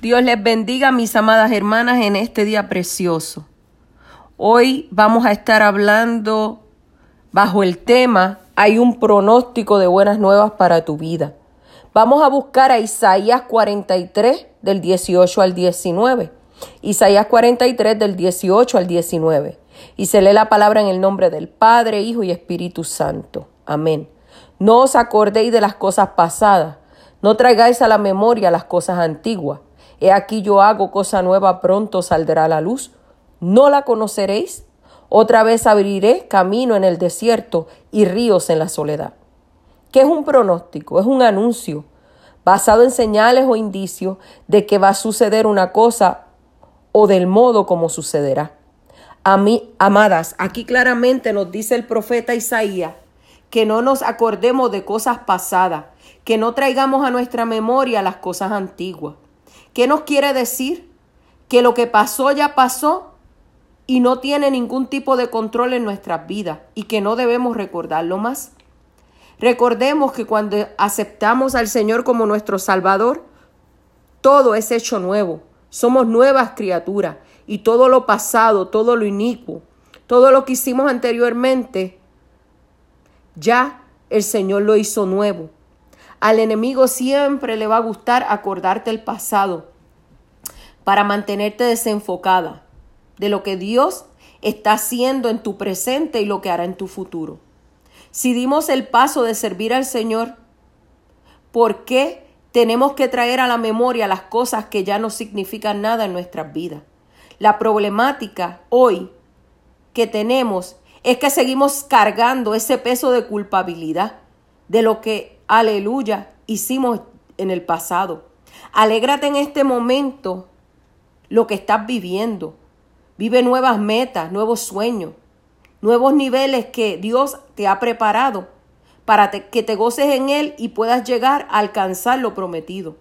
Dios les bendiga, mis amadas hermanas, en este día precioso. Hoy vamos a estar hablando bajo el tema Hay un pronóstico de buenas nuevas para tu vida. Vamos a buscar a Isaías 43 del 18 al 19. Isaías 43 del 18 al 19. Y se lee la palabra en el nombre del Padre, Hijo y Espíritu Santo. Amén. No os acordéis de las cosas pasadas, no traigáis a la memoria las cosas antiguas He aquí yo hago cosa nueva, pronto saldrá la luz. ¿No la conoceréis? Otra vez abriré camino en el desierto y ríos en la soledad. ¿Qué es un pronóstico? Es un anuncio basado en señales o indicios de que va a suceder una cosa o del modo como sucederá. A mí, amadas, aquí claramente nos dice el profeta Isaías que no nos acordemos de cosas pasadas, que no traigamos a nuestra memoria las cosas antiguas. ¿Qué nos quiere decir? Que lo que pasó ya pasó y no tiene ningún tipo de control en nuestras vidas y que no debemos recordarlo más. Recordemos que cuando aceptamos al Señor como nuestro Salvador, todo es hecho nuevo. Somos nuevas criaturas y todo lo pasado, todo lo inicuo, todo lo que hicimos anteriormente, ya el Señor lo hizo nuevo. Al enemigo siempre le va a gustar acordarte el pasado para mantenerte desenfocada de lo que Dios está haciendo en tu presente y lo que hará en tu futuro. Si dimos el paso de servir al Señor, ¿por qué tenemos que traer a la memoria las cosas que ya no significan nada en nuestras vidas? La problemática hoy que tenemos es que seguimos cargando ese peso de culpabilidad de lo que aleluya, hicimos en el pasado. Alégrate en este momento lo que estás viviendo. Vive nuevas metas, nuevos sueños, nuevos niveles que Dios te ha preparado para que te goces en Él y puedas llegar a alcanzar lo prometido.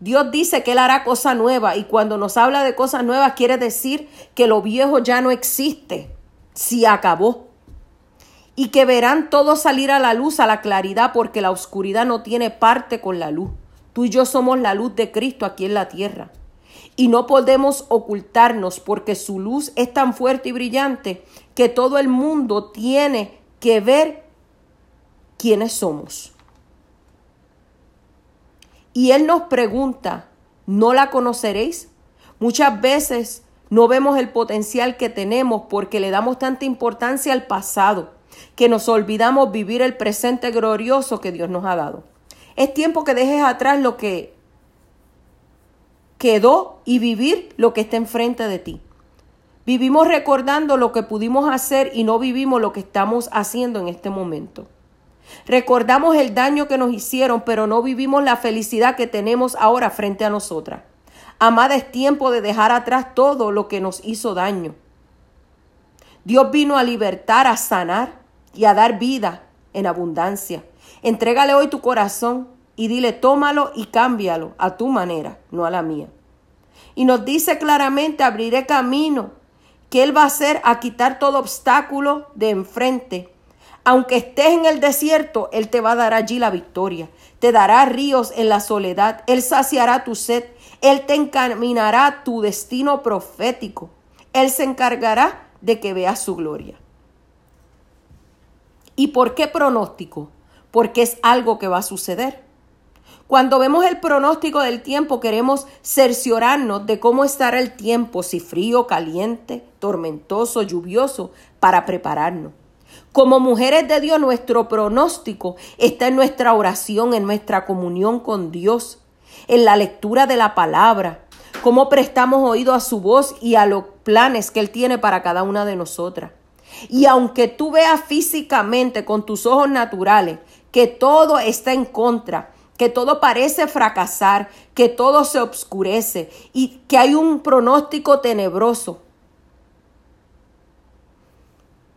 Dios dice que Él hará cosa nueva y cuando nos habla de cosas nuevas quiere decir que lo viejo ya no existe, si acabó y que verán todo salir a la luz, a la claridad, porque la oscuridad no tiene parte con la luz. Tú y yo somos la luz de Cristo aquí en la tierra. Y no podemos ocultarnos porque su luz es tan fuerte y brillante que todo el mundo tiene que ver quiénes somos. Y Él nos pregunta, ¿no la conoceréis? Muchas veces no vemos el potencial que tenemos porque le damos tanta importancia al pasado que nos olvidamos vivir el presente glorioso que Dios nos ha dado. Es tiempo que dejes atrás lo que quedó y vivir lo que está enfrente de ti. Vivimos recordando lo que pudimos hacer y no vivimos lo que estamos haciendo en este momento. Recordamos el daño que nos hicieron, pero no vivimos la felicidad que tenemos ahora frente a nosotras. Amada, es tiempo de dejar atrás todo lo que nos hizo daño. Dios vino a libertar, a sanar, y a dar vida en abundancia. Entrégale hoy tu corazón y dile, tómalo y cámbialo a tu manera, no a la mía. Y nos dice claramente, abriré camino, que Él va a hacer a quitar todo obstáculo de enfrente. Aunque estés en el desierto, Él te va a dar allí la victoria. Te dará ríos en la soledad. Él saciará tu sed. Él te encaminará tu destino profético. Él se encargará de que veas su gloria. ¿Y por qué pronóstico? Porque es algo que va a suceder. Cuando vemos el pronóstico del tiempo queremos cerciorarnos de cómo estará el tiempo, si frío, caliente, tormentoso, lluvioso, para prepararnos. Como mujeres de Dios, nuestro pronóstico está en nuestra oración, en nuestra comunión con Dios, en la lectura de la palabra, cómo prestamos oído a su voz y a los planes que Él tiene para cada una de nosotras. Y aunque tú veas físicamente con tus ojos naturales que todo está en contra, que todo parece fracasar, que todo se obscurece y que hay un pronóstico tenebroso.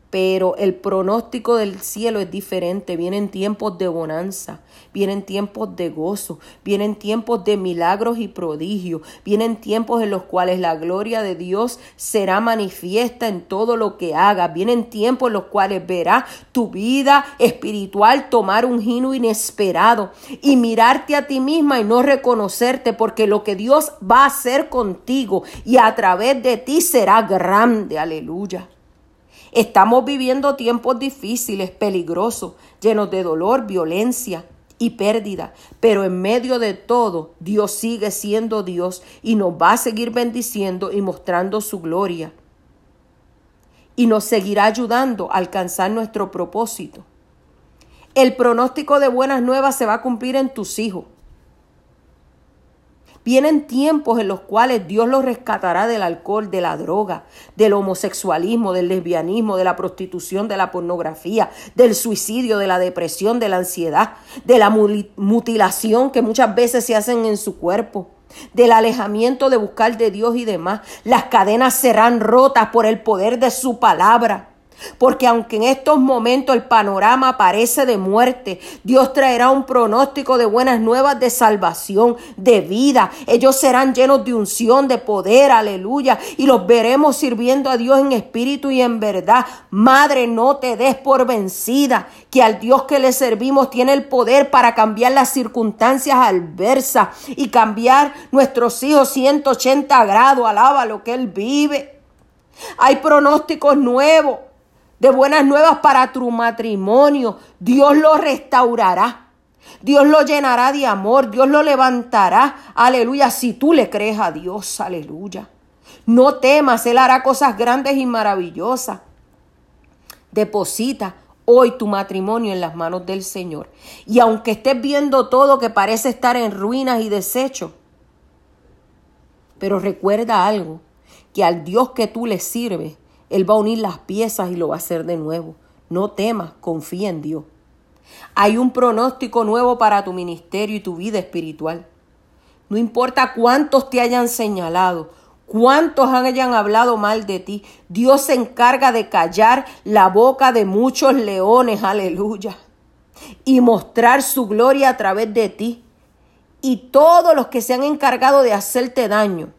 Pero el pronóstico del cielo es diferente. Vienen tiempos de bonanza, vienen tiempos de gozo, vienen tiempos de milagros y prodigios, vienen tiempos en los cuales la gloria de Dios será manifiesta en todo lo que hagas, vienen tiempos en los cuales verás tu vida espiritual tomar un giro inesperado y mirarte a ti misma y no reconocerte porque lo que Dios va a hacer contigo y a través de ti será grande. Aleluya. Estamos viviendo tiempos difíciles, peligrosos, llenos de dolor, violencia y pérdida, pero en medio de todo Dios sigue siendo Dios y nos va a seguir bendiciendo y mostrando su gloria. Y nos seguirá ayudando a alcanzar nuestro propósito. El pronóstico de buenas nuevas se va a cumplir en tus hijos. Vienen tiempos en los cuales Dios los rescatará del alcohol, de la droga, del homosexualismo, del lesbianismo, de la prostitución, de la pornografía, del suicidio, de la depresión, de la ansiedad, de la mutilación que muchas veces se hacen en su cuerpo del alejamiento de buscar de Dios y demás. Las cadenas serán rotas por el poder de su palabra. Porque aunque en estos momentos el panorama parece de muerte, Dios traerá un pronóstico de buenas nuevas de salvación, de vida. Ellos serán llenos de unción, de poder, aleluya. Y los veremos sirviendo a Dios en espíritu y en verdad. Madre, no te des por vencida, que al Dios que le servimos tiene el poder para cambiar las circunstancias adversas y cambiar nuestros hijos 180 grados. Alaba lo que Él vive. Hay pronósticos nuevos de buenas nuevas para tu matrimonio. Dios lo restaurará. Dios lo llenará de amor. Dios lo levantará. Aleluya. Si tú le crees a Dios. Aleluya. No temas. Él hará cosas grandes y maravillosas. Deposita hoy tu matrimonio en las manos del Señor. Y aunque estés viendo todo que parece estar en ruinas y deshecho, pero recuerda algo, que al Dios que tú le sirves, él va a unir las piezas y lo va a hacer de nuevo. No temas, confía en Dios. Hay un pronóstico nuevo para tu ministerio y tu vida espiritual. No importa cuántos te hayan señalado, cuántos hayan hablado mal de ti, Dios se encarga de callar la boca de muchos leones, aleluya, y mostrar su gloria a través de ti. Y todos los que se han encargado de hacerte daño,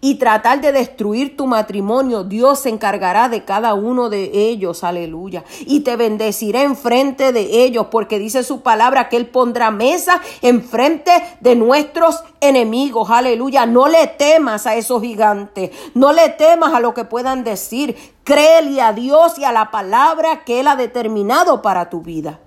y tratar de destruir tu matrimonio, Dios se encargará de cada uno de ellos, aleluya. Y te bendecirá enfrente de ellos, porque dice su palabra que Él pondrá mesa enfrente de nuestros enemigos, aleluya. No le temas a esos gigantes, no le temas a lo que puedan decir. Créele a Dios y a la palabra que Él ha determinado para tu vida.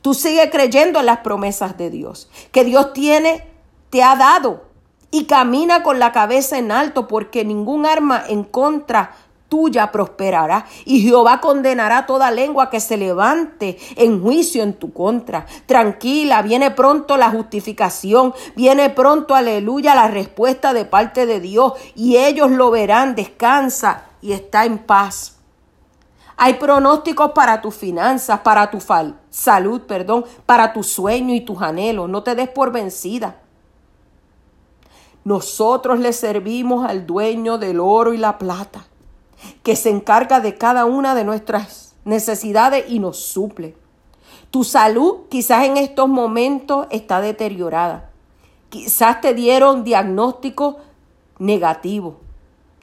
Tú sigue creyendo en las promesas de Dios, que Dios tiene, te ha dado y camina con la cabeza en alto, porque ningún arma en contra tuya prosperará, y Jehová condenará toda lengua que se levante en juicio en tu contra. Tranquila, viene pronto la justificación, viene pronto, aleluya, la respuesta de parte de Dios, y ellos lo verán, descansa y está en paz. Hay pronósticos para tus finanzas, para tu salud, perdón, para tu sueño y tus anhelos. No te des por vencida. Nosotros le servimos al dueño del oro y la plata, que se encarga de cada una de nuestras necesidades y nos suple. Tu salud quizás en estos momentos está deteriorada. Quizás te dieron diagnóstico negativo,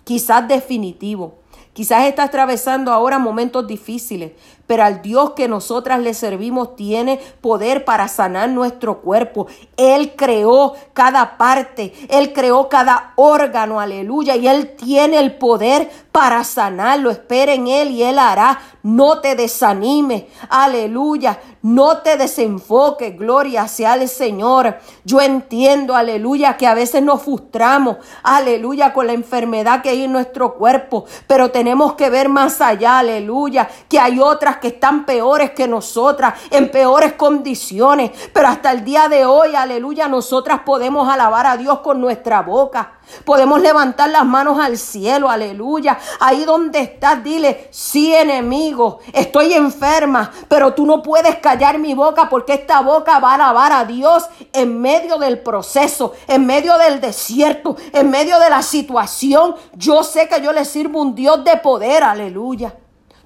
quizás definitivo. Quizás estás atravesando ahora momentos difíciles, pero al Dios que nosotras le servimos tiene poder para sanar nuestro cuerpo. Él creó cada parte, Él creó cada órgano, aleluya, y Él tiene el poder para sanarlo. Espera en Él y Él hará. No te desanimes, aleluya, no te desenfoques, gloria sea al Señor. Yo entiendo, aleluya, que a veces nos frustramos, aleluya, con la enfermedad que hay en nuestro cuerpo, pero tenemos que ver más allá, aleluya, que hay otras que están peores que nosotras, en peores condiciones, pero hasta el día de hoy, aleluya, nosotras podemos alabar a Dios con nuestra boca. Podemos levantar las manos al cielo, aleluya. Ahí donde estás, dile, sí enemigo, estoy enferma, pero tú no puedes callar mi boca porque esta boca va a alabar a Dios en medio del proceso, en medio del desierto, en medio de la situación. Yo sé que yo le sirvo un Dios de poder, aleluya.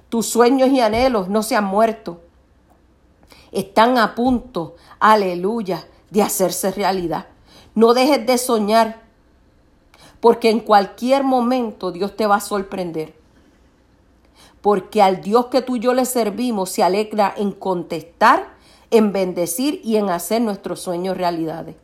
Tus sueños y anhelos no se han muerto. Están a punto, aleluya, de hacerse realidad. No dejes de soñar, porque en cualquier momento Dios te va a sorprender. Porque al Dios que tú y yo le servimos se alegra en contestar, en bendecir y en hacer nuestros sueños realidades.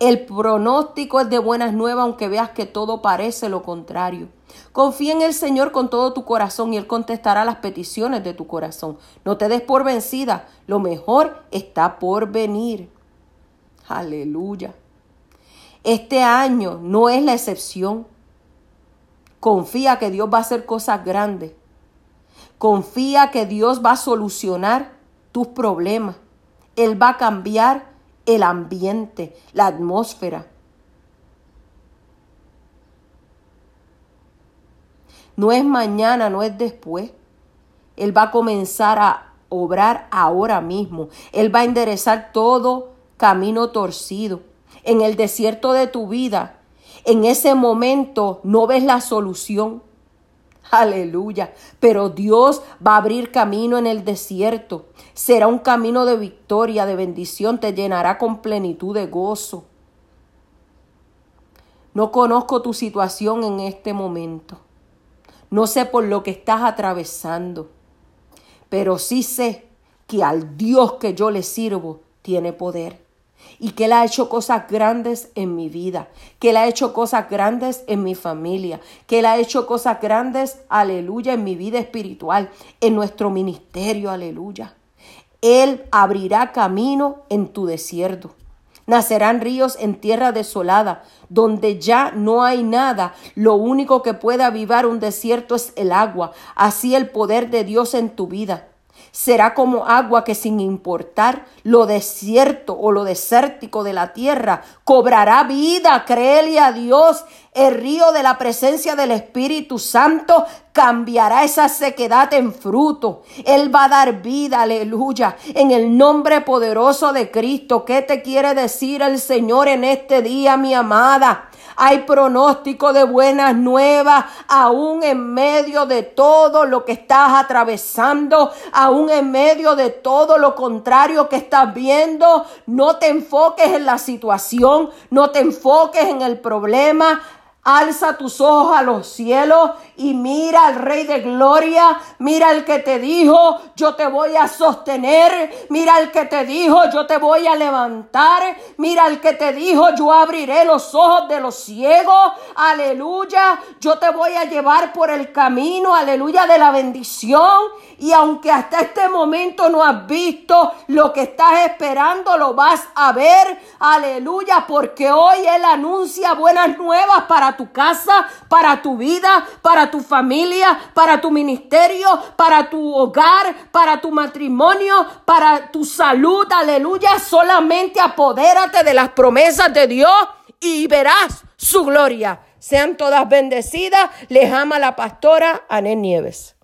El pronóstico es de buenas nuevas, aunque veas que todo parece lo contrario. Confía en el Señor con todo tu corazón y Él contestará las peticiones de tu corazón. No te des por vencida, lo mejor está por venir. Aleluya. Este año no es la excepción. Confía que Dios va a hacer cosas grandes. Confía que Dios va a solucionar tus problemas. Él va a cambiar el ambiente, la atmósfera. No es mañana, no es después. Él va a comenzar a obrar ahora mismo. Él va a enderezar todo camino torcido en el desierto de tu vida, en ese momento no ves la solución. Aleluya. Pero Dios va a abrir camino en el desierto. Será un camino de victoria, de bendición. Te llenará con plenitud de gozo. No conozco tu situación en este momento. No sé por lo que estás atravesando. Pero sí sé que al Dios que yo le sirvo tiene poder y que Él ha hecho cosas grandes en mi vida, que Él ha hecho cosas grandes en mi familia, que Él ha hecho cosas grandes, aleluya, en mi vida espiritual, en nuestro ministerio, aleluya. Él abrirá camino en tu desierto. Nacerán ríos en tierra desolada, donde ya no hay nada. Lo único que puede avivar un desierto es el agua. Así el poder de Dios en tu vida será como agua que sin importar lo desierto o lo desértico de la tierra, cobrará vida, créele a Dios. El río de la presencia del Espíritu Santo cambiará esa sequedad en fruto. Él va a dar vida, aleluya, en el nombre poderoso de Cristo. ¿Qué te quiere decir el Señor en este día, mi amada? Hay pronóstico de buenas nuevas, aún en medio de todo lo que estás atravesando, aún en medio de todo lo contrario que estás viendo. No te enfoques en la situación, no te enfoques en el problema. Alza tus ojos a los cielos y mira al Rey de Gloria. Mira al que te dijo, yo te voy a sostener. Mira al que te dijo, yo te voy a levantar. Mira al que te dijo, yo abriré los ojos de los ciegos. Aleluya. Yo te voy a llevar por el camino, aleluya, de la bendición. Y aunque hasta este momento no has visto lo que estás esperando, lo vas a ver. Aleluya, porque hoy Él anuncia buenas nuevas tu casa, para tu vida, para tu familia, para tu ministerio, para tu hogar, para tu matrimonio, para tu salud. Aleluya, solamente apodérate de las promesas de Dios y verás su gloria. Sean todas bendecidas. Les ama la pastora Anel Nieves.